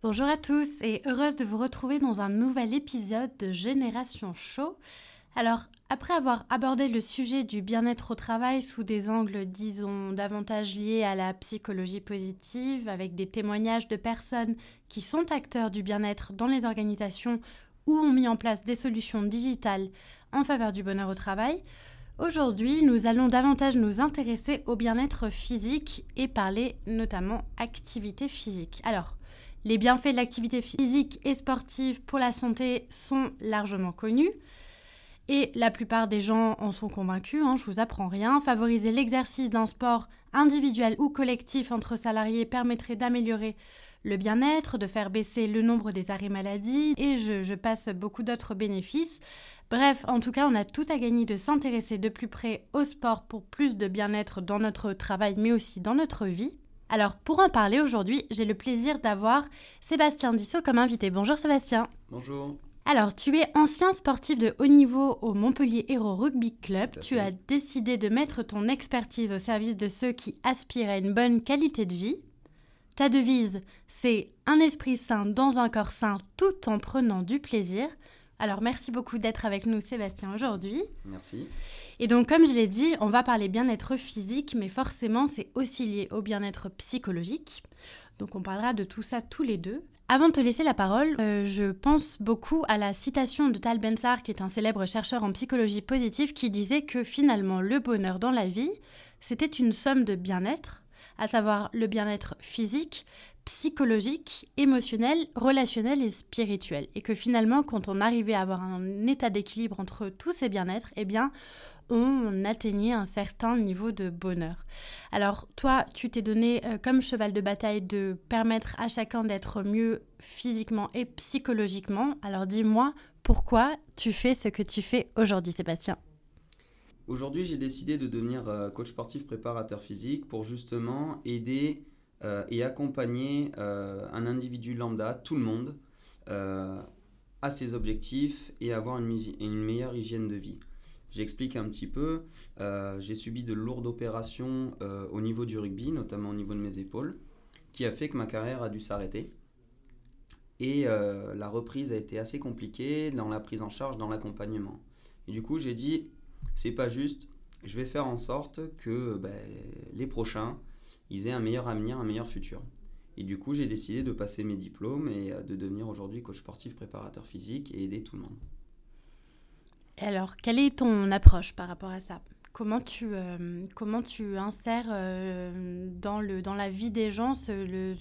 Bonjour à tous et heureuse de vous retrouver dans un nouvel épisode de Génération Show. Alors, après avoir abordé le sujet du bien-être au travail sous des angles, disons, davantage liés à la psychologie positive, avec des témoignages de personnes qui sont acteurs du bien-être dans les organisations ou ont mis en place des solutions digitales en faveur du bonheur au travail, aujourd'hui nous allons davantage nous intéresser au bien-être physique et parler notamment activité physique. Alors, les bienfaits de l'activité physique et sportive pour la santé sont largement connus. Et la plupart des gens en sont convaincus, hein, je vous apprends rien. Favoriser l'exercice d'un sport individuel ou collectif entre salariés permettrait d'améliorer le bien-être, de faire baisser le nombre des arrêts maladie et je, je passe beaucoup d'autres bénéfices. Bref, en tout cas, on a tout à gagner de s'intéresser de plus près au sport pour plus de bien-être dans notre travail mais aussi dans notre vie. Alors, pour en parler aujourd'hui, j'ai le plaisir d'avoir Sébastien Dissot comme invité. Bonjour Sébastien. Bonjour. Alors, tu es ancien sportif de haut niveau au Montpellier Hero Rugby Club. Tu as décidé de mettre ton expertise au service de ceux qui aspirent à une bonne qualité de vie. Ta devise, c'est un esprit sain dans un corps sain tout en prenant du plaisir. Alors, merci beaucoup d'être avec nous, Sébastien, aujourd'hui. Merci. Et donc, comme je l'ai dit, on va parler bien-être physique, mais forcément, c'est aussi lié au bien-être psychologique. Donc, on parlera de tout ça tous les deux. Avant de te laisser la parole, euh, je pense beaucoup à la citation de Tal Ben-Sar, qui est un célèbre chercheur en psychologie positive, qui disait que finalement, le bonheur dans la vie, c'était une somme de bien-être, à savoir le bien-être physique, psychologique, émotionnel, relationnel et spirituel. Et que finalement, quand on arrivait à avoir un état d'équilibre entre tous ces bien-être, eh bien, on atteignait un certain niveau de bonheur. Alors toi, tu t'es donné euh, comme cheval de bataille de permettre à chacun d'être mieux physiquement et psychologiquement. Alors dis-moi, pourquoi tu fais ce que tu fais aujourd'hui, Sébastien? Aujourd'hui, j'ai décidé de devenir euh, coach sportif préparateur physique pour justement aider et accompagner un individu lambda, tout le monde, à ses objectifs et avoir une meilleure hygiène de vie. J'explique un petit peu. Euh, j'ai subi de lourdes opérations euh, au niveau du rugby, notamment au niveau de mes épaules, qui a fait que ma carrière a dû s'arrêter. Et euh, la reprise a été assez compliquée dans la prise en charge, dans l'accompagnement. Et du coup, j'ai dit, c'est pas juste, je vais faire en sorte que ben, les prochains, ils aient un meilleur avenir, un meilleur futur. Et du coup, j'ai décidé de passer mes diplômes et de devenir aujourd'hui coach sportif, préparateur physique et aider tout le monde alors, quelle est ton approche par rapport à ça? Comment tu, euh, comment tu insères euh, dans, le, dans la vie des gens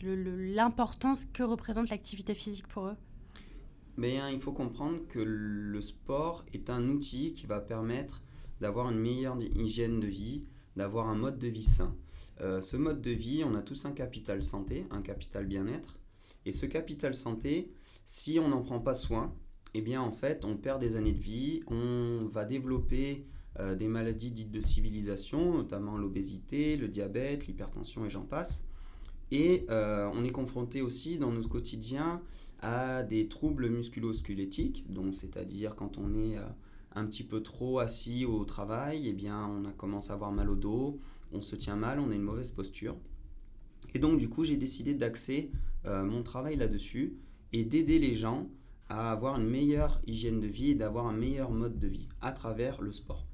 l'importance que représente l'activité physique pour eux? Mais, Il faut comprendre que le sport est un outil qui va permettre d'avoir une meilleure hygiène de vie, d'avoir un mode de vie sain. Euh, ce mode de vie, on a tous un capital santé, un capital bien-être. Et ce capital santé, si on n'en prend pas soin, eh bien en fait on perd des années de vie, on va développer euh, des maladies dites de civilisation, notamment l'obésité, le diabète, l'hypertension et j'en passe. Et euh, on est confronté aussi dans notre quotidien à des troubles musculo-squelettiques, donc c'est-à-dire quand on est un petit peu trop assis au travail, eh bien on a commencé à avoir mal au dos, on se tient mal, on a une mauvaise posture. Et donc du coup j'ai décidé d'axer mon travail là-dessus et d'aider les gens à avoir une meilleure hygiène de vie et d'avoir un meilleur mode de vie à travers le sport.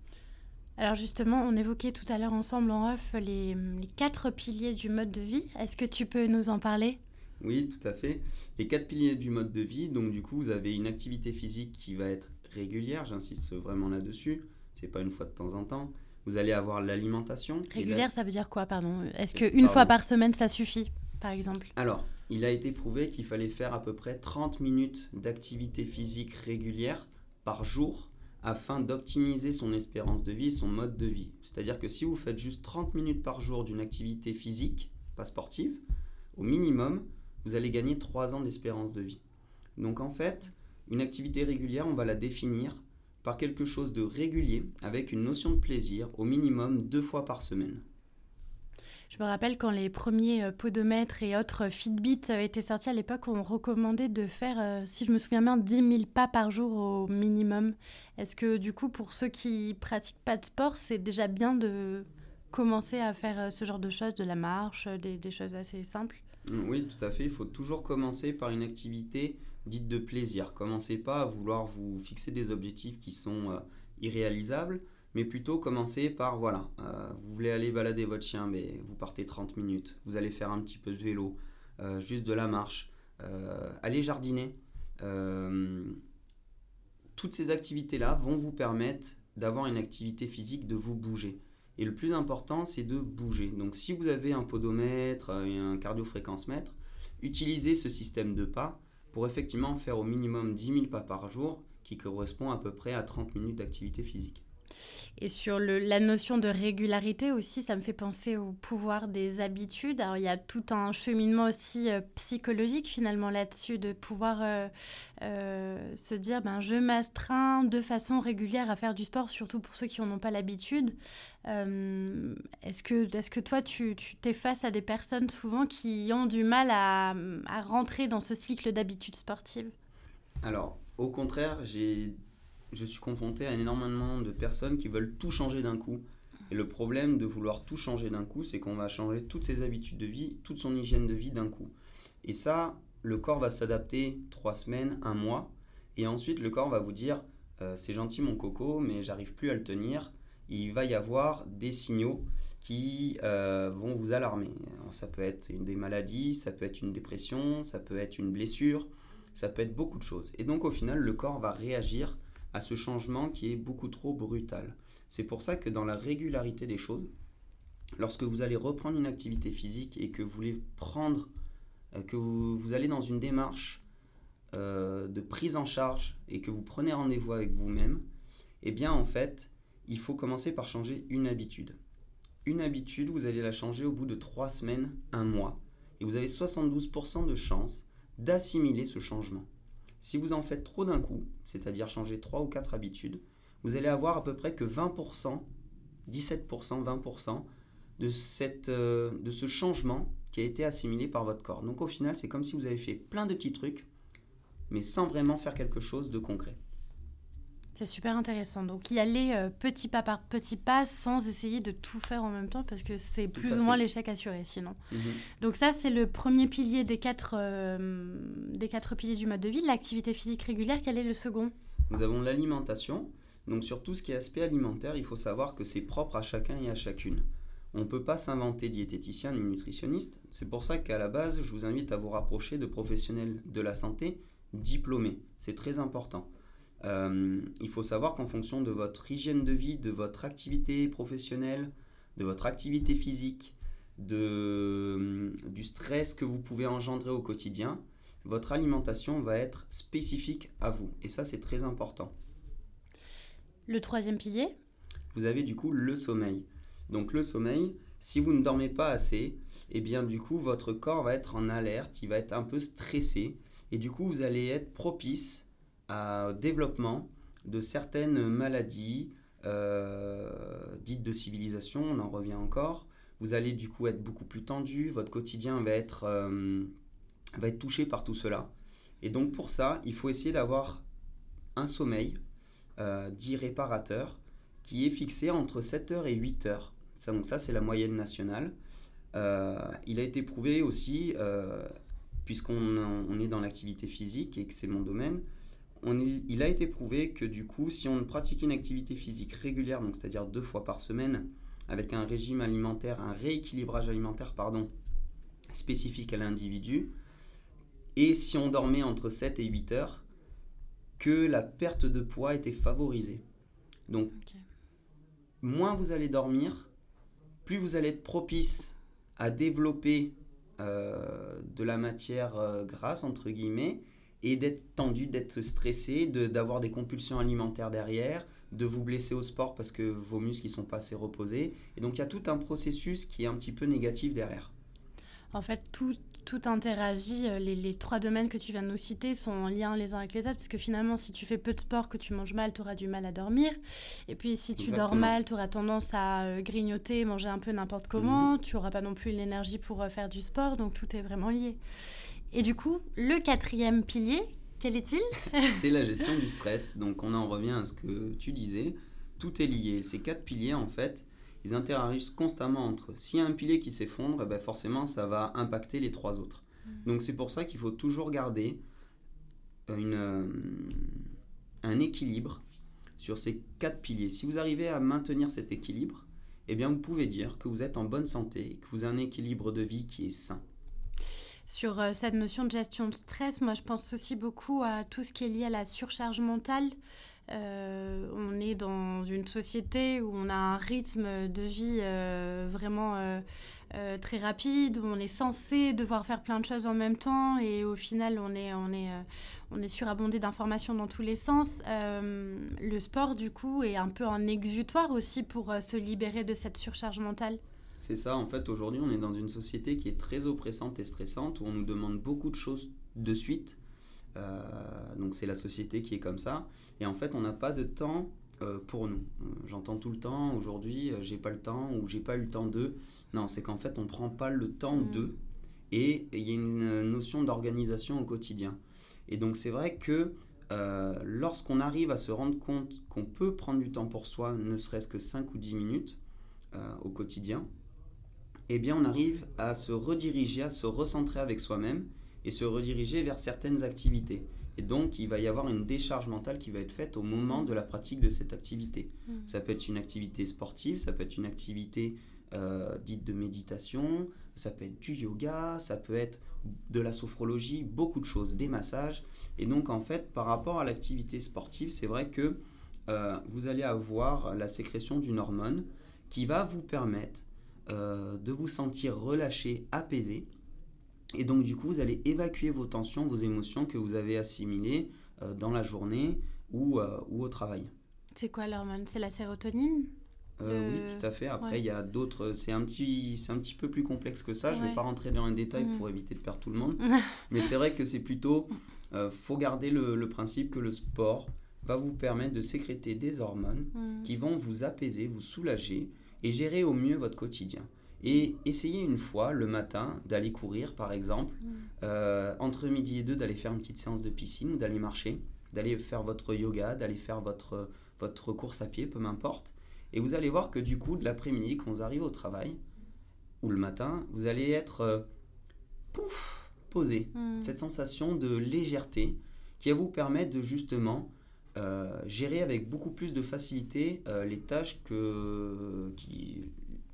Alors justement, on évoquait tout à l'heure ensemble en off les, quatre piliers du mode de vie. Est-ce que tu peux nous en parler? Oui, tout à fait. Les quatre piliers du mode de vie, donc du coup, vous avez une activité physique qui va être régulière, j'insiste vraiment là-dessus, c'est pas une fois de temps en temps. Vous allez avoir l'alimentation. Régulière, ça veut dire quoi, pardon? Est-ce qu'une fois par semaine, ça suffit, par exemple? Alors, il a été prouvé qu'il fallait faire à peu près 30 minutes d'activité physique régulière par jour afin d'optimiser son espérance de vie et son mode de vie. C'est-à-dire que si vous faites juste 30 minutes par jour d'une activité physique, pas sportive, au minimum, vous allez gagner 3 ans d'espérance de vie. Donc en fait, une activité régulière, on va la définir par quelque chose de régulier avec une notion de plaisir au minimum deux fois par semaine. Je me rappelle quand les premiers euh, podomètres et autres Fitbit étaient sortis à l'époque, on recommandait de faire, euh, si je me souviens bien, 10 000 pas par jour au minimum. Est-ce que du coup, pour ceux qui pratiquent pas de sport, c'est déjà bien de commencer à faire euh, ce genre de choses, de la marche, des, des choses assez simples? Oui, tout à fait. Il faut toujours commencer par une activité dites de plaisir. Commencez pas à vouloir vous fixer des objectifs qui sont euh, irréalisables, mais plutôt commencez par, voilà, euh, vous voulez aller balader votre chien, mais vous partez 30 minutes, vous allez faire un petit peu de vélo, euh, juste de la marche, allez jardiner. toutes ces activités-là vont vous permettre d'avoir une activité physique, de vous bouger. Et le plus important, c'est de bouger. Donc si vous avez un podomètre et un cardio-fréquence-mètre, utilisez ce système de pas pour effectivement faire au minimum 10 000 pas par jour, qui correspond à peu près à 30 minutes d'activité physique. Et sur le, la notion de régularité aussi, ça me fait penser au pouvoir des habitudes. Alors il y a tout un cheminement aussi euh, psychologique finalement là-dessus, de pouvoir euh, euh, se dire, ben, je m'astreins de façon régulière à faire du sport, surtout pour ceux qui n'en ont pas l'habitude. est-ce, que, est-ce que toi, tu, tu t'es face à des personnes souvent qui ont du mal à, à rentrer dans ce cycle d'habitudes sportives? Alors, au contraire, j'ai je suis confronté à énormément de personnes qui veulent tout changer d'un coup. Et le problème de vouloir tout changer d'un coup, c'est qu'on va changer toutes ses habitudes de vie, toute son hygiène de vie d'un coup. Et ça, le corps va s'adapter trois semaines, un mois. Et ensuite, le corps va vous dire euh, C'est gentil mon coco, mais j'arrive plus à le tenir. Il va y avoir des signaux qui euh, vont vous alarmer. ça peut être une des maladies, ça peut être une dépression, ça peut être une blessure, ça peut être beaucoup de choses. Et donc au final, le corps va réagir à ce changement qui est beaucoup trop brutal. C'est pour ça que dans la régularité des choses, lorsque vous allez reprendre une activité physique et que vous voulez prendre, euh, que vous, allez dans une démarche euh, de prise en charge et que vous prenez rendez-vous avec vous-même, eh bien en fait, il faut commencer par changer une habitude. Une habitude, vous allez la changer au bout de trois semaines, un mois, et vous avez 72% de chances d'assimiler ce changement. Si vous en faites trop d'un coup, c'est-à-dire changer 3 ou 4 habitudes, vous allez avoir à peu près que 20%, 17%, 20% de, cette, euh, de ce changement qui a été assimilé par votre corps. Donc au final, c'est comme si vous avez fait plein de petits trucs, mais sans vraiment faire quelque chose de concret. C'est super intéressant. Donc y aller euh, petit pas par petit pas sans essayer de tout faire en même temps parce que c'est plus ou moins l'échec assuré sinon. Mhm. Donc ça c'est le premier pilier des quatre, euh, des quatre piliers du mode de vie. L'activité physique régulière, quel est le second? Nous avons l'alimentation. Donc sur tout ce qui est aspect alimentaire, il faut savoir que c'est propre à chacun et à chacune. On ne peut pas s'inventer diététicien ni nutritionniste. C'est pour ça qu'à la base, je vous invite à vous rapprocher de professionnels de la santé diplômés. C'est très important. Euh, il faut savoir qu'en fonction de votre hygiène de vie, de votre activité professionnelle, de votre activité physique, de, du stress que vous pouvez engendrer au quotidien, votre alimentation va être spécifique à vous. Et ça, c'est très important. Le troisième pilier? Vous avez du coup le sommeil. Donc le sommeil, si vous ne dormez pas assez, eh bien du coup, votre corps va être en alerte, il va être un peu stressé. Et du coup, vous allez être propice développement de certaines maladies euh, dites de civilisation, on en revient encore. Vous allez du coup être beaucoup plus tendu, votre quotidien va être, euh, va être touché par tout cela. Et donc pour ça, il faut essayer d'avoir un sommeil euh, dit réparateur qui est fixé entre 7 heures et 8 heures. Ça, donc ça, c'est la moyenne nationale. il a été prouvé aussi, puisqu'on on est dans l'activité physique et que c'est mon domaine, il a été prouvé que du coup, si on pratique une activité physique régulière, donc c'est-à-dire deux fois par semaine, avec un régime alimentaire, un rééquilibrage alimentaire, pardon, spécifique à l'individu, et si on dormait entre 7 et 8 heures, que la perte de poids était favorisée. Donc, moins vous allez dormir, plus vous allez être propice à développer euh, de la matière euh, grasse, entre guillemets, et d'être tendu, d'être stressé, d'avoir des compulsions alimentaires derrière, de vous blesser au sport parce que vos muscles ne sont pas assez reposés. Et donc il y a tout un processus qui est un petit peu négatif derrière. En fait, tout, tout interagit. Euh, les, trois domaines que tu viens de nous citer sont en lien les uns avec les autres, parce que finalement, si tu fais peu de sport, que tu manges mal, tu auras du mal à dormir. Et puis, si tu dors mal, tu auras tendance à euh, grignoter, manger un peu n'importe comment. Mhm. Tu n'auras pas non plus l'énergie pour euh, faire du sport, donc tout est vraiment lié. Et du coup, le quatrième pilier, quel est-il C'est la gestion du stress. Donc, on en revient à ce que tu disais. Tout est lié. Ces quatre piliers, en fait, ils interagissent constamment entre eux. S'il y a un pilier qui s'effondre, eh ben forcément, ça va impacter les trois autres. Mm. Donc c'est pour ça qu'il faut toujours garder une, euh, un équilibre sur ces quatre piliers. Si vous arrivez à maintenir cet équilibre, eh bien vous pouvez dire que vous êtes en bonne santé, que vous avez un équilibre de vie qui est sain. Sur euh, cette notion de gestion de stress, moi je pense aussi beaucoup à tout ce qui est lié à la surcharge mentale. Euh, on est dans une société où on a un rythme de vie euh, vraiment très rapide, où on est censé devoir faire plein de choses en même temps et au final on est surabondé d'informations dans tous les sens. le sport du coup est un peu un exutoire aussi pour se libérer de cette surcharge mentale. C'est ça, en fait aujourd'hui on est dans une société qui est très oppressante et stressante, où on nous demande beaucoup de choses de suite euh, donc c'est la société qui est comme ça. Et en fait, on n'a pas de temps euh, pour nous. Euh, j'entends tout le temps, aujourd'hui, j'ai pas le temps ou j'ai pas eu le temps de. Non, c'est qu'en fait, on prend pas le temps mm. de. Et il y a une notion d'organisation au quotidien. Et donc, c'est vrai que lorsqu'on arrive à se rendre compte qu'on peut prendre du temps pour soi, ne serait-ce que 5 ou 10 minutes au quotidien, eh bien, on arrive à se rediriger, à se recentrer avec soi-même et se rediriger vers certaines activités. Et donc, il va y avoir une décharge mentale qui va être faite au moment de la pratique de cette activité. Mm. Ça peut être une activité sportive, ça peut être une activité euh, dite de méditation, ça peut être du yoga, ça peut être de la sophrologie, beaucoup de choses, des massages. Et donc, en fait, par rapport à l'activité sportive, c'est vrai que euh, vous allez avoir la sécrétion d'une hormone qui va vous permettre euh, de vous sentir relâché, apaisé, et donc, du coup, vous allez évacuer vos tensions, vos émotions que vous avez assimilées euh, dans la journée ou, euh, ou au travail. C'est quoi l'hormone? C'est la sérotonine? Euh, Oui, tout à fait. Après, il y a d'autres. C'est un, petit, un petit peu plus complexe que ça. Je ne vais pas rentrer dans les détails mm. pour éviter de perdre tout le monde. Mais c'est vrai que c'est plutôt. Il faut garder le, le, principe que le sport va vous permettre de sécréter des hormones mm. qui vont vous apaiser, vous soulager et gérer au mieux votre quotidien. Et essayez une fois le matin d'aller courir, par exemple, mm. euh, entre midi et deux, d'aller faire une petite séance de piscine, d'aller marcher, d'aller faire votre yoga, d'aller faire votre, votre course à pied, peu m'importe. Et vous allez voir que du coup, de l'après-midi, quand vous arrivez au travail, ou le matin, vous allez être euh, pouf, posé. Mm. Cette sensation de légèreté qui va vous permettre de justement gérer avec beaucoup plus de facilité les tâches que, qui,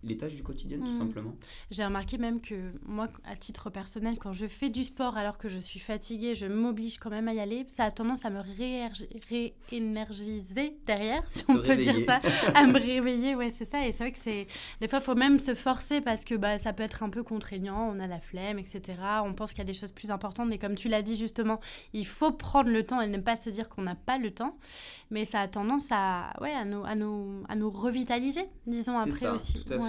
les tâches du quotidien, tout mhm. simplement. J'ai remarqué même que moi, à titre personnel, quand je fais du sport alors que je suis fatiguée, je m'oblige quand même à y aller. Ça a tendance à me réénergiser derrière, si on peut dire ça, à me réveiller. Ouais, c'est ça. Et c'est vrai que c'est des fois, il faut même se forcer parce que bah, ça peut être un peu contraignant. On a la flemme, etc. On pense qu'il y a des choses plus importantes. Mais comme tu l'as dit justement, il faut prendre le temps et ne pas se dire qu'on n'a pas le temps. Mais ça a tendance à, ouais, à, nous, à, nous, à nous revitaliser, disons après ça, aussi. Tout à fait.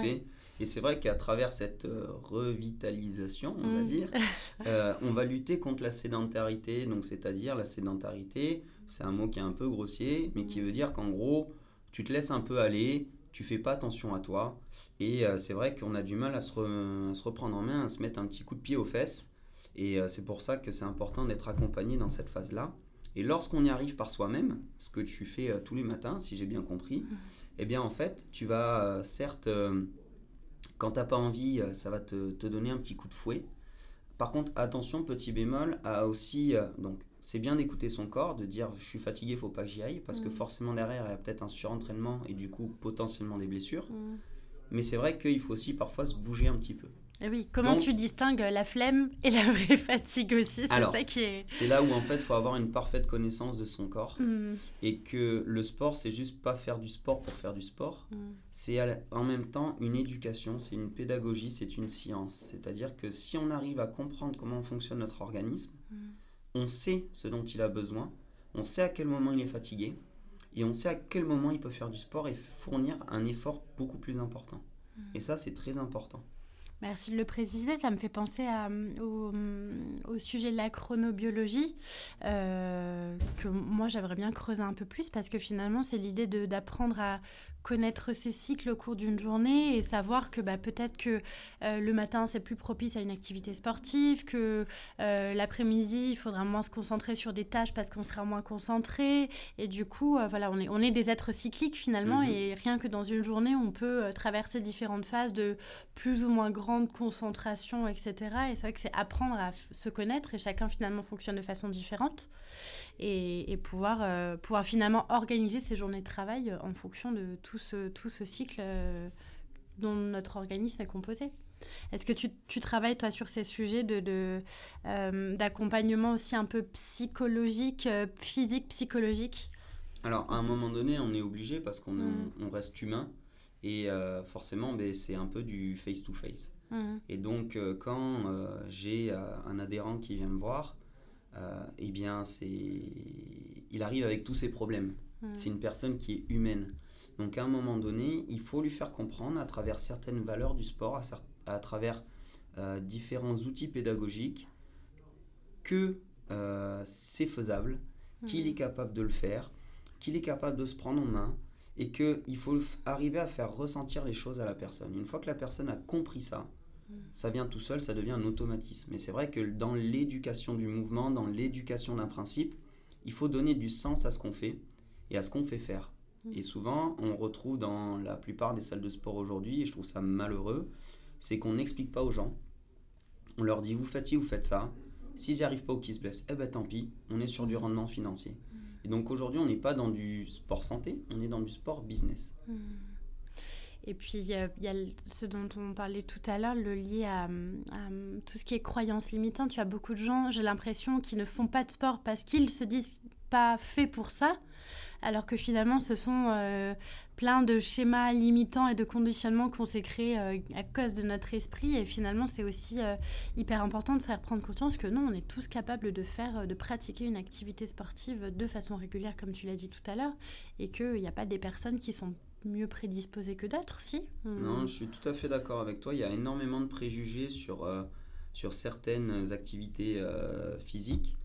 Et c'est vrai qu'à travers cette euh, revitalisation, on va mm. dire, euh, on va lutter contre la sédentarité. Donc, c'est-à-dire la sédentarité, c'est un mot qui est un peu grossier, mais qui veut dire qu'en gros, tu te laisses un peu aller, tu fais pas attention à toi. Et euh, c'est vrai qu'on a du mal à se, à se, reprendre en main, à se mettre un petit coup de pied aux fesses. Et c'est pour ça que c'est important d'être accompagné dans cette phase-là. Et lorsqu'on y arrive par soi-même, ce que tu fais tous les matins, si j'ai bien compris, mm. Eh bien en fait, tu vas certes quand t'as pas envie, euh, ça va te, te, donner un petit coup de fouet. Par contre, attention, petit bémol, à aussi. Euh, donc, c'est bien d'écouter son corps, de dire je suis fatigué, faut pas que j'y aille, parce que mm. forcément derrière, il y a peut-être un surentraînement et du coup potentiellement des blessures. Mm. Mais c'est vrai qu'il faut aussi parfois se bouger un petit peu. Et oui, comment tu distingues la flemme et la vraie fatigue aussi C'est ça qui est. C'est là où en fait il faut avoir une parfaite connaissance de son corps hmm. et que le sport c'est juste pas faire du sport pour faire du sport. Hmm. C'est en même temps une éducation, c'est une pédagogie, c'est une science. C'est-à-dire que si on arrive à comprendre comment fonctionne notre organisme, hmm. on sait ce dont il a besoin, on sait à quel moment il est fatigué et on sait à quel moment il peut faire du sport et fournir un effort beaucoup plus important. Et ça c'est très important. Merci de le préciser. Ça me fait penser à, au, au, sujet de la chronobiologie, euh, que moi j'aimerais bien creuser un peu plus parce que finalement c'est l'idée d'apprendre à connaître ses cycles au cours d'une journée et savoir que bah, peut-être que euh, le matin c'est plus propice à une activité sportive, que euh, l'après-midi il faudra moins se concentrer sur des tâches parce qu'on sera moins concentré. Et du coup euh, voilà on est, on est des êtres cycliques finalement mhm. et rien que dans une journée on peut traverser différentes phases de plus ou moins grande concentration etc et c'est vrai que c'est apprendre à se connaître et chacun finalement fonctionne de façon différente. Et, pouvoir, pouvoir finalement organiser ses journées de travail en fonction de tout tout ce, tout ce cycle euh, dont notre organisme est composé. Est-ce que tu, tu, travailles, toi, sur ces sujets de, euh, d'accompagnement aussi un peu psychologique, euh, physique, psychologique? Alors, à un moment donné, on est obligé parce qu'on mm. on reste humain et forcément, ben, c'est un peu du face-to-face. Mm. Et donc, quand j'ai un adhérent qui vient me voir, eh bien, il arrive avec tous ses problèmes. Mm. C'est une personne qui est humaine. Donc à un moment donné, il faut lui faire comprendre à travers certaines valeurs du sport, à, travers euh, différents outils pédagogiques, que euh, c'est faisable, qu'il est capable de le faire, qu'il est capable de se prendre en main et qu'il faut arriver à faire ressentir les choses à la personne. Une fois que la personne a compris ça, ça vient tout seul, ça devient un automatisme. Et c'est vrai que dans l'éducation du mouvement, dans l'éducation d'un principe, il faut donner du sens à ce qu'on fait et à ce qu'on fait faire. Et souvent, on retrouve dans la plupart des salles de sport aujourd'hui, et je trouve ça malheureux, c'est qu'on n'explique pas aux gens. On leur dit, vous faites ci, vous faites ça. S'ils n'y arrivent pas ou qu'ils se blessent, eh ben tant pis, on est sur du rendement financier. Et donc aujourd'hui, on n'est pas dans du sport santé, on est dans du sport business. Mm. Et puis, il y, a, ce dont on parlait tout à l'heure, le lié à, tout ce qui est croyances limitantes. Tu as beaucoup de gens, j'ai l'impression, qui ne font pas de sport parce qu'ils se disent pas faits pour ça alors que finalement ce sont euh, plein de schémas limitants et de conditionnements qu'on s'est créés euh, à cause de notre esprit. Et finalement c'est aussi euh, hyper important de faire prendre conscience que non, on est tous capables de faire, de pratiquer une activité sportive de façon régulière comme tu l'as dit tout à l'heure. Et qu'il n'y a pas des personnes qui sont mieux prédisposées que d'autres, si? Non, je suis tout à fait d'accord avec toi. Il y a énormément de préjugés sur, sur certaines activités physiques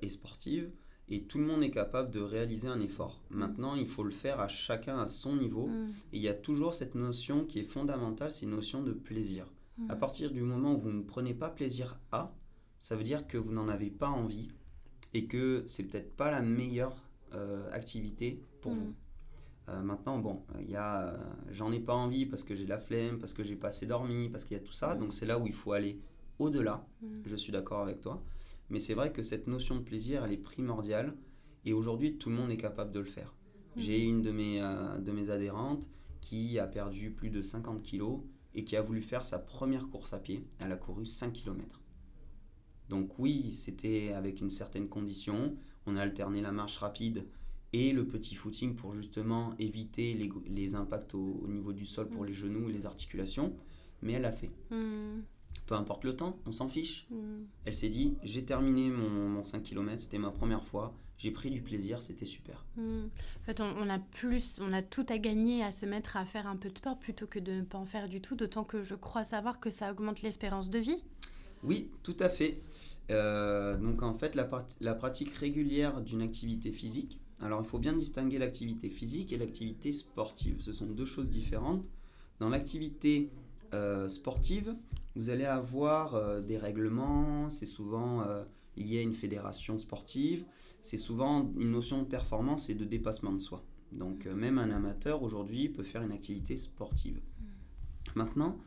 et sportives et tout le monde est capable de réaliser un effort. Maintenant, il faut le faire à chacun à son niveau. Mm. Et il y a toujours cette notion qui est fondamentale, c'est une notion de plaisir. Mm. À partir du moment où vous ne prenez pas plaisir à, ça veut dire que vous n'en avez pas envie et que c'est peut-être pas la meilleure euh, activité pour mm. vous. Euh, maintenant, bon, il y a, euh, j'en ai pas envie parce que j'ai la flemme, parce que j'ai pas assez dormi, parce qu'il y a tout ça. Donc c'est là où il faut aller au-delà. Je suis d'accord avec toi. Mais c'est vrai que cette notion de plaisir, elle est primordiale. Et aujourd'hui, tout le monde est capable de le faire. Mhm. J'ai une de mes, euh, de mes adhérentes qui a perdu plus de 50 kilos et qui a voulu faire sa première course à pied. Elle a couru 5 km. Donc oui, c'était avec une certaine condition. On a alterné la marche rapide et le petit footing pour justement éviter les, les impacts au, niveau du sol pour mhm. les genoux et les articulations. Mais elle a fait. Mhm peu importe le temps, on s'en fiche. Hmm. Elle s'est dit, j'ai terminé mon, 5 km, c'était ma première fois, j'ai pris du plaisir, c'était super. Hmm. En fait, on, a plus, on a tout à gagner à se mettre à faire un peu de sport plutôt que de ne pas en faire du tout, d'autant que je crois savoir que ça augmente l'espérance de vie. Oui, tout à fait. Euh, donc en fait, la, la pratique régulière d'une activité physique, alors il faut bien distinguer l'activité physique et l'activité sportive. Ce sont deux choses différentes. Dans l'activité euh, sportive, vous allez avoir euh, des règlements, c'est souvent euh, lié à une fédération sportive, c'est souvent une notion de performance et de dépassement de soi. Donc même un amateur aujourd'hui peut faire une activité sportive. Maintenant,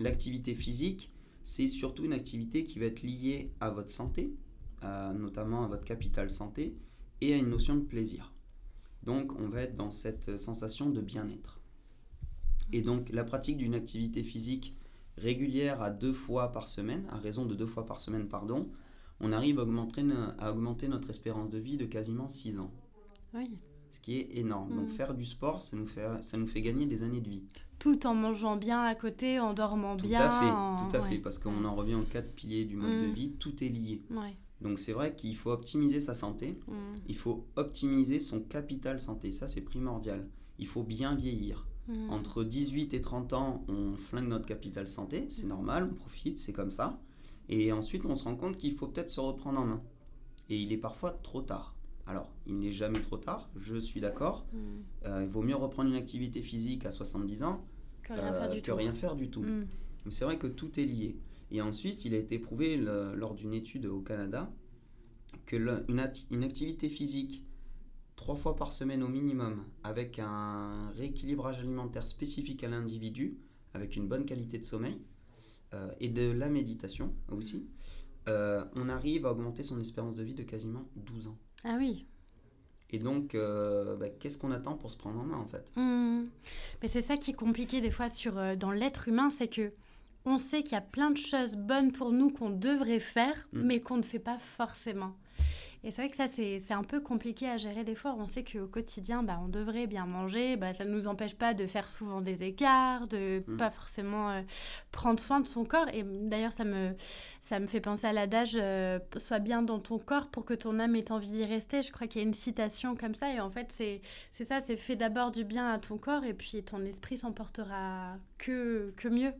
l'activité physique, c'est surtout une activité qui va être liée à votre santé, notamment à votre capital santé, et à une notion de plaisir. Donc on va être dans cette sensation de bien-être. Et donc la pratique d'une activité physique régulière à deux fois par semaine, à raison de deux fois par semaine, pardon, on arrive à augmenter, à augmenter notre espérance de vie de quasiment 6 ans. Oui. Ce qui est énorme. Donc Mm. faire du sport, ça nous, fait, ça nous fait gagner des années de vie. Tout en mangeant bien à côté, en dormant Tout bien. à fait, en- tout à ouais. fait, parce qu'on en revient aux quatre piliers du mode de Mm. vie, tout est lié. Ouais. Donc c'est vrai qu'il faut optimiser sa santé, Mm. il faut optimiser son capital santé, ça c'est primordial. Il faut bien vieillir. Mm. Entre 18 et 30 ans, on flingue notre capital santé, c'est normal, on profite, c'est comme ça. Et ensuite, on se rend compte qu'il faut peut-être se reprendre en main. Et il est parfois trop tard. Alors, il n'est jamais trop tard, je suis d'accord. Mm. Euh, il vaut mieux reprendre une activité physique à 70 ans Que rien euh, faire du que tout. rien faire du tout. Mm. Mais c'est vrai que tout est lié. Et ensuite, il a été prouvé le- lors d'une étude au Canada que le- une, ati- une activité physique trois fois par semaine au minimum, avec un rééquilibrage alimentaire spécifique à l'individu, avec une bonne qualité de sommeil euh, et de la méditation aussi, euh, on arrive à augmenter son espérance de vie de quasiment 12 ans. Ah oui. Et donc, euh, bah, qu'est-ce qu'on attend pour se prendre en main en fait? Mm. Mais c'est ça qui est compliqué des fois sur, euh, dans l'être humain, c'est que on sait qu'il y a plein de choses bonnes pour nous qu'on devrait faire, Mm. mais qu'on ne fait pas forcément. Et c'est vrai que ça, c'est un peu compliqué à gérer des fois. On sait qu'au quotidien, bah, on devrait bien manger. Bah, ça ne nous empêche pas de faire souvent des écarts, de Mm. pas forcément euh, prendre soin de son corps. Et d'ailleurs, ça me, ça me fait penser à l'adage euh, Sois bien dans ton corps pour que ton âme ait envie d'y rester ». Je crois qu'il y a une citation comme ça. Et en fait, c'est c'est ça, c'est fait d'abord du bien à ton corps et puis ton esprit s'en portera que, que mieux.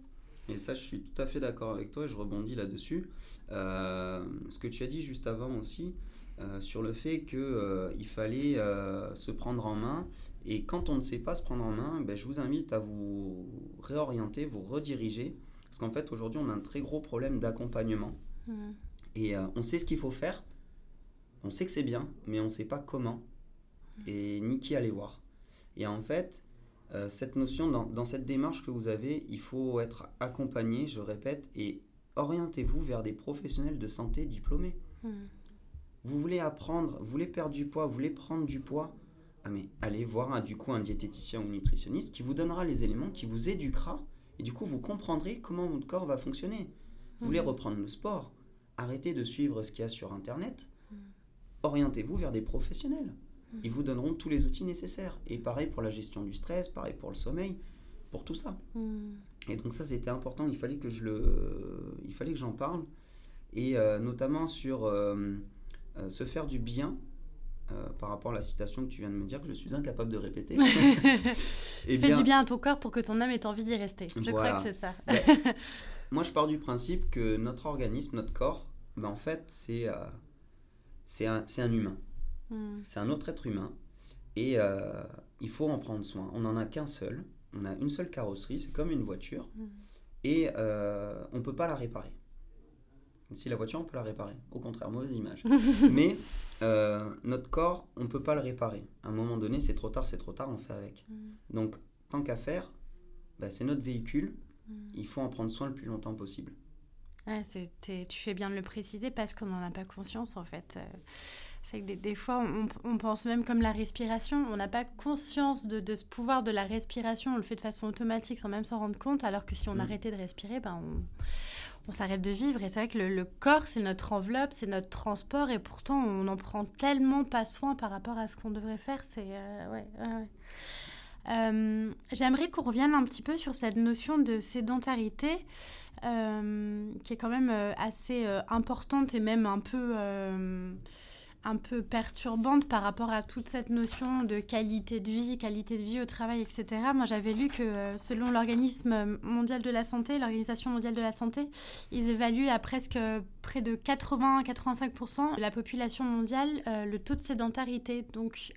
Et ça, je suis tout à fait d'accord avec toi et je rebondis là-dessus. Euh, ce que tu as dit juste avant aussi, euh, sur le fait qu'il fallait euh, se prendre en main. Et quand on ne sait pas se prendre en main, ben, je vous invite à vous réorienter, vous rediriger. Parce qu'en fait, aujourd'hui, on a un très gros problème d'accompagnement. Mm. Et euh, on sait ce qu'il faut faire, on sait que c'est bien, mais on ne sait pas comment et ni qui aller voir. Et en fait, euh, cette notion, dans, dans cette démarche que vous avez, il faut être accompagné, je répète, et orientez-vous vers des professionnels de santé diplômés. Mm. Vous voulez apprendre, vous voulez perdre du poids, vous voulez prendre du poids, ah mais allez voir un, du coup un diététicien ou nutritionniste qui vous donnera les éléments, qui vous éduquera, et du coup vous comprendrez comment votre corps va fonctionner. Vous voulez Mhm. reprendre le sport, arrêtez de suivre ce qu'il y a sur Internet, Mhm. orientez-vous vers des professionnels. Ils vous donneront tous les outils nécessaires. Et pareil pour la gestion du stress, pareil pour le sommeil, pour tout ça. Mm. Et donc ça, c'était important. Il fallait que je le, il fallait que j'en parle. Et euh, notamment sur euh, euh, se faire du bien. par rapport à la citation que tu viens de me dire, que je suis incapable de répéter. Eh Fais du bien à ton corps pour que ton âme ait envie d'y rester. Je Voilà. crois que c'est ça. Moi, je pars du principe que notre organisme, notre corps, ben, en fait, c'est c'est un, c'est un humain. Mm. C'est un autre être humain. Et euh, il faut en prendre soin. On n'en a qu'un seul. On a une seule carrosserie. C'est comme une voiture. Mm. Et euh, on ne peut pas la réparer. Si la voiture, on peut la réparer. Au contraire, mauvaise image. Mais euh, notre corps, on ne peut pas le réparer. À un moment donné, c'est trop tard, c'est trop tard, on fait avec. Mm. Donc, tant qu'à faire, bah, c'est notre véhicule. Il faut en prendre soin le plus longtemps possible. Ouais, tu fais bien de le préciser parce qu'on n'en a pas conscience en fait. Euh, C'est que des, des fois, on, on pense même comme la respiration, on n'a pas conscience de, de ce pouvoir de la respiration, on le fait de façon automatique sans même s'en rendre compte, alors que si on Mm. arrêtait de respirer, ben on, on s'arrête de vivre. Et c'est vrai que le, le corps, c'est notre enveloppe, c'est notre transport, et pourtant, on n'en prend tellement pas soin par rapport à ce qu'on devrait faire. C'est. euh, ouais, ouais, ouais. Euh, J'aimerais qu'on revienne un petit peu sur cette notion de sédentarité euh, qui est quand même assez importante et même un peu, un peu perturbante par rapport à toute cette notion de qualité de vie, qualité de vie au travail, etc. Moi, j'avais lu que euh, selon l'organisme mondial de la santé, l'Organisation mondiale de la santé, ils évaluent à presque euh, près de 80-85% de la population mondiale euh, le taux de sédentarité. Donc,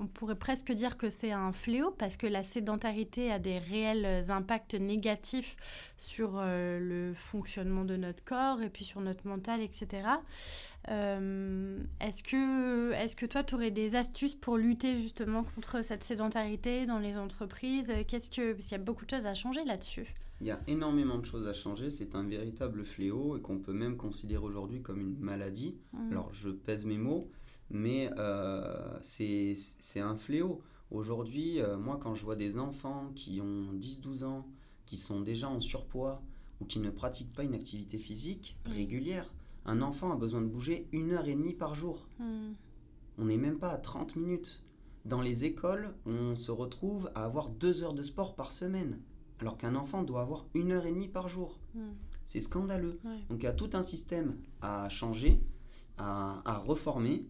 on pourrait presque dire que c'est un fléau parce que la sédentarité a des réels impacts négatifs sur le fonctionnement de notre corps et puis sur notre mental, etc. Euh, est-ce que, est que toi, tu aurais des astuces pour lutter justement contre cette sédentarité dans les entreprises? Qu'est-ce que, Parce qu'il y a beaucoup de choses à changer là-dessus. Il y a énormément de choses à changer. C'est un véritable fléau et qu'on peut même considérer aujourd'hui comme une maladie. Mm. Alors, je pèse mes mots, mais euh, c'est c'est un fléau. Aujourd'hui, euh, moi, quand je vois des enfants qui ont 10-12 ans, qui sont déjà en surpoids ou qui ne pratiquent pas une activité physique régulière. Un enfant a besoin de bouger une heure et demie par jour. Hmm. On n'est même pas à 30 minutes. Dans les écoles, on se retrouve à avoir deux heures de sport par semaine, alors qu'un enfant doit avoir une heure et demie par jour. Hmm. C'est scandaleux. Ouais. Donc il y a tout un système à changer, à, à reformer.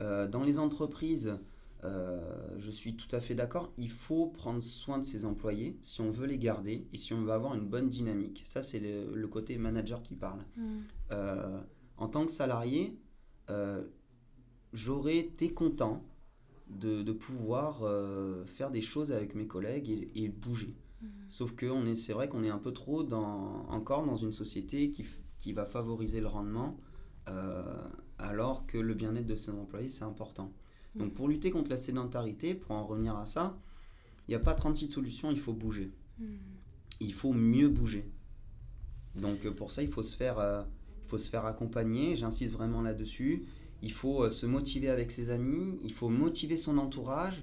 Euh, dans les entreprises, euh, je suis tout à fait d'accord, il faut prendre soin de ses employés si on veut les garder et si on veut avoir une bonne dynamique. Ça, c'est le, le côté manager qui parle. Hmm. Euh, en tant que salarié, euh, j'aurais été content de, de pouvoir euh, faire des choses avec mes collègues et, et bouger. Hmm. Sauf que on est, c'est vrai qu'on est un peu trop dans, encore dans une société qui, qui va favoriser le rendement, euh, alors que le bien-être de ses employés, c'est important. Donc Mm. pour lutter contre la sédentarité, pour en revenir à ça, il n'y a pas 36 solutions, il faut bouger. Hmm. Il faut mieux bouger. Donc pour ça, il faut se faire, faut se faire accompagner, j'insiste vraiment là-dessus. Il faut euh, se motiver avec ses amis, il faut motiver son entourage,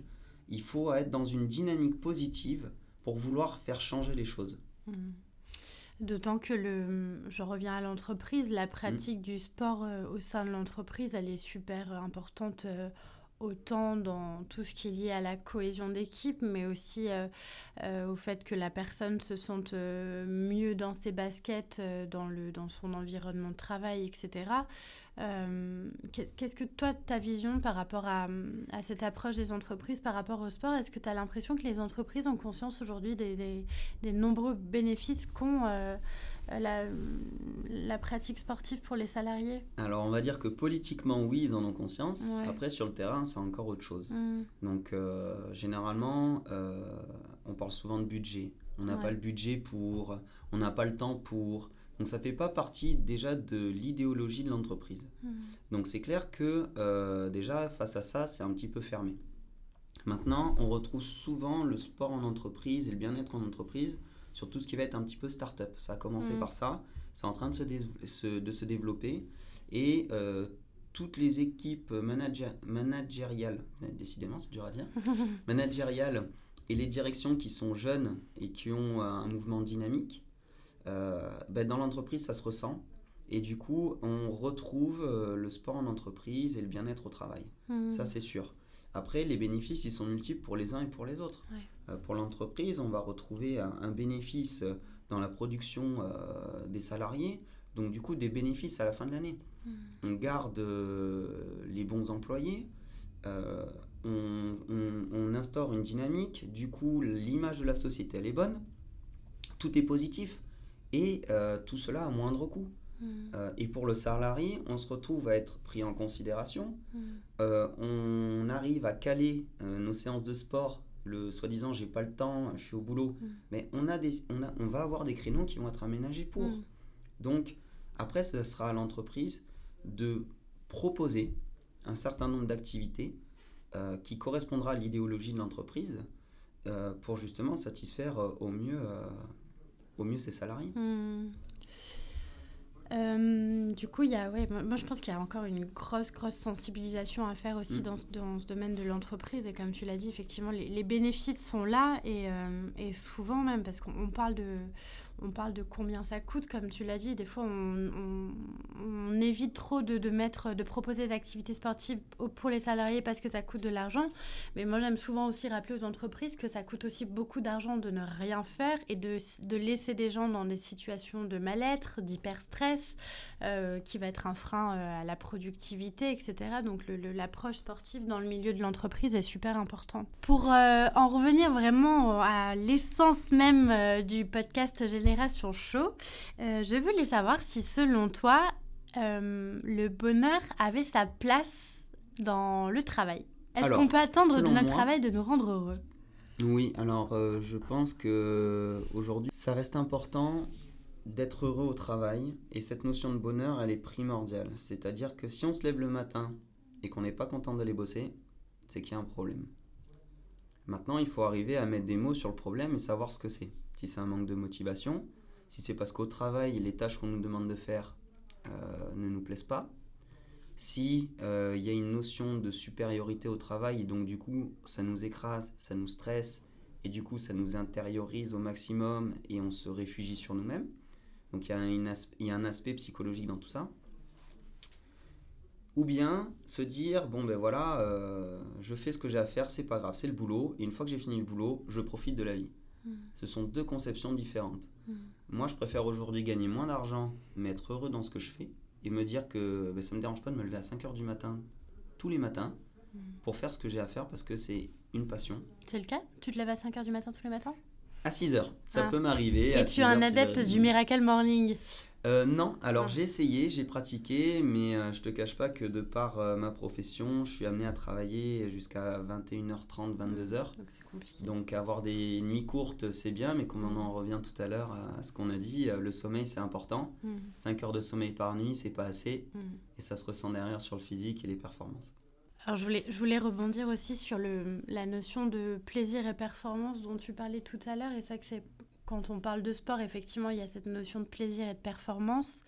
il faut être dans une dynamique positive pour vouloir faire changer les choses. Hmm. D'autant que le, je reviens à l'entreprise, la pratique du sport euh, au sein de l'entreprise, elle est super euh, importante, euh, autant dans tout ce qui est lié à la cohésion d'équipe, mais aussi euh, euh, au fait que la personne se sente euh, mieux dans ses baskets, dans, le, dans son environnement de travail, etc. Qu'est- Qu'est-ce que toi, ta vision par rapport à, à cette approche des entreprises par rapport au sport? Est-ce que tu as l'impression que les entreprises ont conscience aujourd'hui des, des- des nombreux bénéfices qu'ont la, la pratique sportive pour les salariés Alors on va dire que politiquement, oui, ils en ont conscience. Ouais. Après, sur le terrain, c'est encore autre chose. Hmm, Donc euh, généralement, euh, on parle souvent de budget. On n'a Ouais. pas le budget pour, on n'a pas le temps pour. Donc ça fait pas partie déjà de l'idéologie de l'entreprise. hmm, Donc c'est clair que euh, déjà face à ça, c'est un petit peu fermé. Maintenant, on retrouve souvent le sport en entreprise et le bien-être en entreprise sur tout ce qui va être un petit peu start-up. Ça a commencé Mm. par ça, c'est en train de se, de se développer et euh, toutes les équipes manager- managériales, décidément c'est dur à dire, managériales et les directions qui sont jeunes et qui ont euh, un mouvement dynamique, euh, ben, dans l'entreprise ça se ressent. Et du coup, on retrouve euh, le sport en entreprise et le bien-être au travail. hmm. Ça, c'est sûr. Après, les bénéfices, ils sont multiples pour les uns et pour les autres. Ouais. Euh, pour l'entreprise, on va retrouver un, un bénéfice euh, dans la production euh, des salariés, donc du coup des bénéfices à la fin de l'année. Hmm. On garde euh, les bons employés, on, on- on instaure une dynamique, du coup l'image de la société, elle est bonne, tout est positif, et tout cela à moindre coût. Hmm, Euh, et pour le salarié, on se retrouve à être pris en considération, hmm, euh, on arrive à caler euh, nos séances de sport, le soi-disant j'ai pas le temps, je suis au boulot, Mm. mais on, a des, on, a, on va avoir des créneaux qui vont être aménagés pour. Donc après, ce sera à l'entreprise de proposer un certain nombre d'activités qui correspondra à l'idéologie de l'entreprise pour justement satisfaire au, mieux, au mieux ses salariés. Euh, du coup, il y a, ouais, moi moi, je pense qu'il y a encore une grosse, grosse sensibilisation à faire aussi Mm. dans, ce, dans ce domaine de l'entreprise. Et comme tu l'as dit, effectivement, les, les bénéfices sont là et, euh, et souvent même, parce qu'on on parle, de, on parle de combien ça coûte, comme tu l'as dit. Des fois, on, évite trop de, mettre, de proposer des activités sportives pour les salariés parce que ça coûte de l'argent. Mais moi, j'aime souvent aussi rappeler aux entreprises que ça coûte aussi beaucoup d'argent de ne rien faire et de, de laisser des gens dans des situations de mal-être, d'hyper-stress, euh, qui va être un frein euh, à la productivité, etc. Donc l'approche sportive dans le milieu de l'entreprise est super importante. Pour euh, en revenir vraiment à l'essence même du podcast Génération Show, euh, je voulais savoir si selon toi, euh, le bonheur avait sa place dans le travail. Est-ce qu'on peut attendre de notre moi- travail de nous rendre heureux? Oui, alors euh, je pense que aujourd'hui, ça reste important d'être heureux au travail et cette notion de bonheur, elle est primordiale. C'est-à-dire que si on se lève le matin et qu'on n'est pas content d'aller bosser, c'est qu'il y a un problème. Maintenant, il faut arriver à mettre des mots sur le problème et savoir ce que c'est. Si c'est un manque de motivation, si c'est parce qu'au travail, les tâches qu'on nous demande de faire euh, ne nous plaisent pas, si euh, il y a une notion de supériorité au travail et donc du coup ça nous écrase, ça nous stresse et du coup ça nous intériorise au maximum et on se réfugie sur nous-mêmes. Donc il y, a un aspect psychologique dans tout ça. Ou bien se dire, bon ben voilà, euh, je fais ce que j'ai à faire, c'est pas grave, c'est le boulot, et une fois que j'ai fini le boulot, je profite de la vie. Mm. Ce sont deux conceptions différentes. Mm. Moi, je préfère aujourd'hui gagner moins d'argent, mais être heureux dans ce que je fais, et me dire que ben, ça me dérange pas de me lever à 5h du matin, tous les matins, Mm. pour faire ce que j'ai à faire, parce que c'est une passion. C'est le cas? Tu te lèves à 5h du matin tous les matins? À 6h, ça Ah. peut m'arriver. à Et tu es un 6h, adepte 6h30. du Miracle Morning Euh, non, alors Ah. j'ai essayé, j'ai pratiqué, mais euh, je te cache pas que de par euh, ma profession, je suis amené à travailler jusqu'à 21h30, 22h. Donc c'est compliqué. Donc avoir des nuits courtes, c'est bien, mais comme on en revient tout à l'heure à ce qu'on a dit, euh, le sommeil c'est important. Mm. 5 heures de sommeil par nuit, c'est pas assez, Mm. et ça se ressent derrière sur le physique et les performances. Alors je voulais, je voulais rebondir aussi sur le, la notion de plaisir et performance dont tu parlais tout à l'heure. Et vrai que c'est quand on parle de sport, effectivement, il y a cette notion de plaisir et de performance.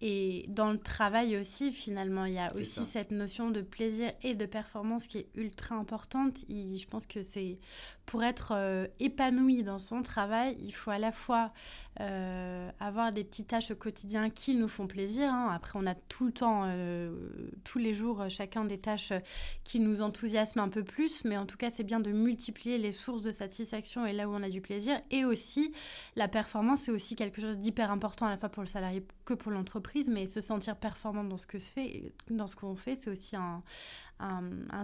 Et dans le travail aussi, finalement, il y a aussi ça. cette notion de plaisir et de performance qui est ultra importante. Et je pense que c'est pour être euh, épanoui dans son travail, il faut à la fois euh, avoir des petites tâches au quotidien qui nous font plaisir. hein. Après, on a tout le temps, euh, tous les jours, euh, chacun des tâches qui nous enthousiasment un peu plus. Mais en tout cas, c'est bien de multiplier les sources de satisfaction et là où on a du plaisir. Et aussi, la performance, c'est aussi quelque chose d'hyper important à la fois pour le salarié que pour l'entreprise. Mais se sentir performant dans ce que fait, dans ce qu'on fait, c'est aussi un,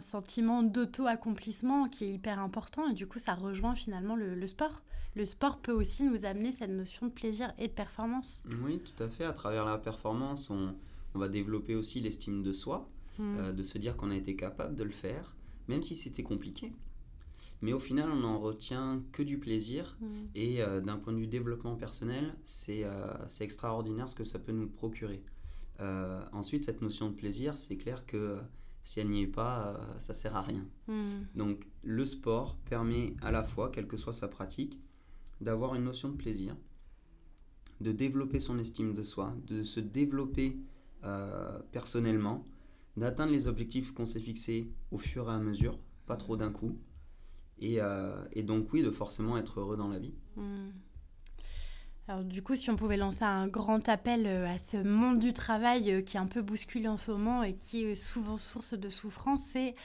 sentiment d'auto-accomplissement qui est hyper important. Et du coup, ça rejoint finalement le, le sport. Le sport peut aussi nous amener cette notion de plaisir et de performance. Oui, tout à fait. À travers la performance, on, on va développer aussi l'estime de soi. Mm. euh, de se dire qu'on a été capable de le faire, même si c'était compliqué. Mais au final, on n'en retient que du plaisir. Mm. Et euh, d'un point de vue développement personnel, c'est euh, c'est extraordinaire ce que ça peut nous procurer. Ensuite, cette notion de plaisir, c'est clair que si elle n'y est pas, ça sert à rien. Mm. Donc le sport permet à la fois, quelle que soit sa pratique, d'avoir une notion de plaisir, de développer son estime de soi, de se développer euh, personnellement, d'atteindre les objectifs qu'on s'est fixés au fur et à mesure, pas trop d'un coup, et, euh, donc oui, de forcément être heureux dans la vie. Mm. Alors du coup, si on pouvait lancer un grand appel euh, à ce monde du travail qui est un peu bousculé en ce moment et qui est souvent source de souffrance, c'est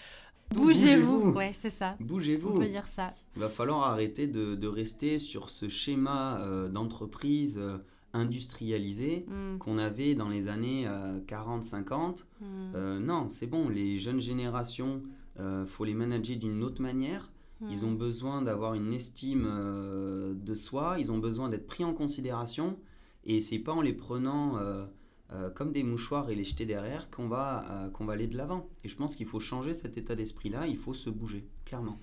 bougez-vous. Bougez-vous. Ouais, c'est ça. On Bougez-vous peut dire ça. Il va falloir arrêter de, de rester sur ce schéma euh, d'entreprise euh, industrialisé Mm. qu'on avait dans les années 40-50. Mm. Euh, non, c'est bon, les jeunes générations, euh, faut les manager d'une autre manière. Ils Mm. ont besoin d'avoir une estime euh, de soi, ils ont besoin d'être pris en considération. Et c'est pas en les prenant euh, comme des mouchoirs et les jeter derrière qu'on va, euh, qu'on va aller de l'avant. Et je pense qu'il faut changer cet état d'esprit-là, il faut se bouger, clairement.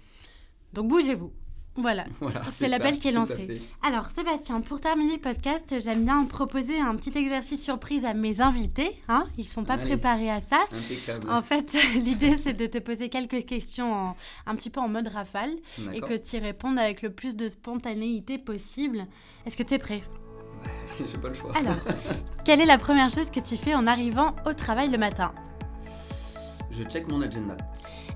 Donc bougez-vous. Voilà. Voilà, C'est l'appel qui est lancé. Alors Sébastien, pour terminer le podcast, j'aime bien proposer un petit exercice surprise à mes invités. Hein Ils sont pas Allez. préparés à ça. Impeccable. En fait, l'idée c'est de te poser quelques questions en- un petit peu en mode rafale et que tu y répondes avec le plus de spontanéité possible. Est-ce que tu es prêt? J'ai pas le choix. Alors, quelle est la première chose que tu fais en arrivant au travail le matin Je check mon agenda.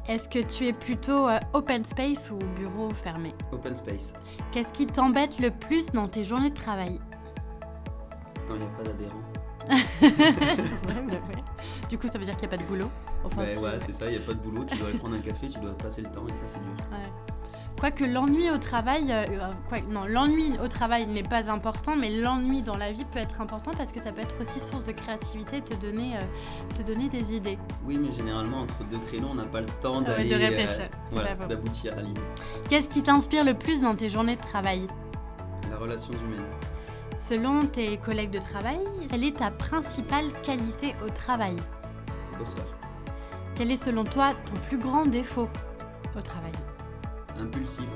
Est-ce que tu es plutôt euh, open space ou bureau fermé Open space. Qu'est-ce qui t'embête le plus dans tes journées de travail Quand il n'y a pas d'adhérents. Du coup, ça veut dire qu'il n'y a pas de boulot. Enfin, Ben si, voilà, c'est ça, il n'y a pas de boulot, tu dois aller prendre un café, tu dois passer le temps et ça c'est dur. Ouais. Quoique l'ennui au travail, euh, euh, quoi- non, l'ennui au travail n'est pas important, mais l'ennui dans la vie peut être important parce que ça peut être aussi source de créativité, te donner, euh, te donner des idées. Oui, mais généralement entre deux créneaux, on n'a pas le temps Ah d'aller. de réfléchir, euh, voilà, d'aboutir à l'idée. Qu'est-ce qui t'inspire le plus dans tes journées de travail? La relation humaine. Selon tes collègues de travail, quelle est ta principale qualité au travail? Bosseur. Quel est selon toi ton plus grand défaut au travail? Impulsif.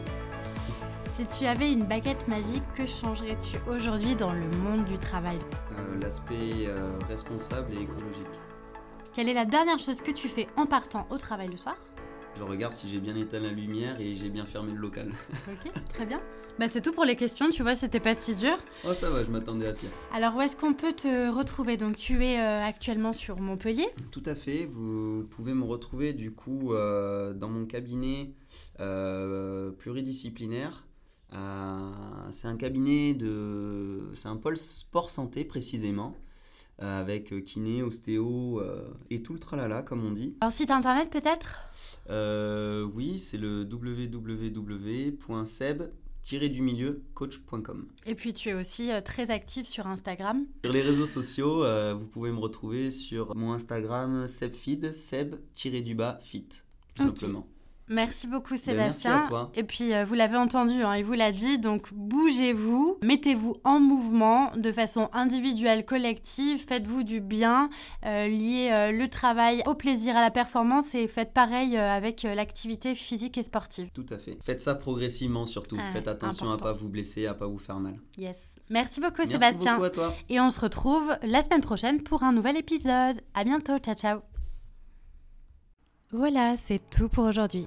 Si tu avais une baguette magique, que changerais-tu aujourd'hui dans le monde du travail? Euh, L'aspect euh, responsable et écologique. Quelle est la dernière chose que tu fais en partant au travail le soir? Je regarde si j'ai bien éteint la lumière et j'ai bien fermé le local. Ok, très bien. Bah, c'est tout pour les questions, tu vois, c'était pas si dur. Oh ça va, je m'attendais à pire. Alors, où est-ce qu'on peut te retrouver? Donc, tu es euh, actuellement sur Montpellier. Tout à fait, vous pouvez me retrouver du coup euh, dans mon cabinet euh, pluridisciplinaire. c'est un cabinet de. C'est un pôle sport santé précisément avec kiné, ostéo et tout le tralala, comme on dit. Un site internet peut-être? Oui, c'est le www.seb du milieu coach.com. Et puis tu es aussi euh, très actif sur Instagram. Sur les réseaux sociaux, euh, vous pouvez me retrouver sur mon Instagram sebfeed, seb-du-bas fit, tout simplement. Merci beaucoup Sébastien. merci à toi. Et puis euh, vous l'avez entendu, hein, il vous l'a dit, donc bougez-vous, mettez-vous en mouvement de façon individuelle, collective, faites-vous du bien, euh, liez euh, le travail au plaisir, à la performance et faites pareil avec l'activité physique et sportive. Tout à fait. Faites ça progressivement surtout. Ah, faites attention à à pas vous blesser, à pas vous faire mal. Yes. Merci beaucoup Sébastien. Beaucoup à toi. Et on se retrouve la semaine prochaine pour un nouvel épisode. À bientôt, ciao ciao. Voilà, c'est tout pour aujourd'hui.